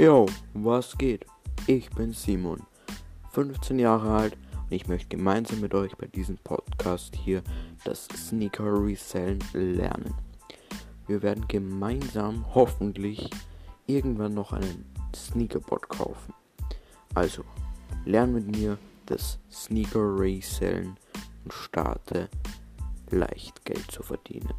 Yo, was geht? Ich bin Simon, 15 Jahre alt und ich möchte gemeinsam mit euch bei diesem Podcast hier das Sneaker Resellen lernen. Wir werden gemeinsam hoffentlich irgendwann noch einen Sneakerbot kaufen. Also, lern mit mir das Sneaker Resellen und starte leicht Geld zu verdienen.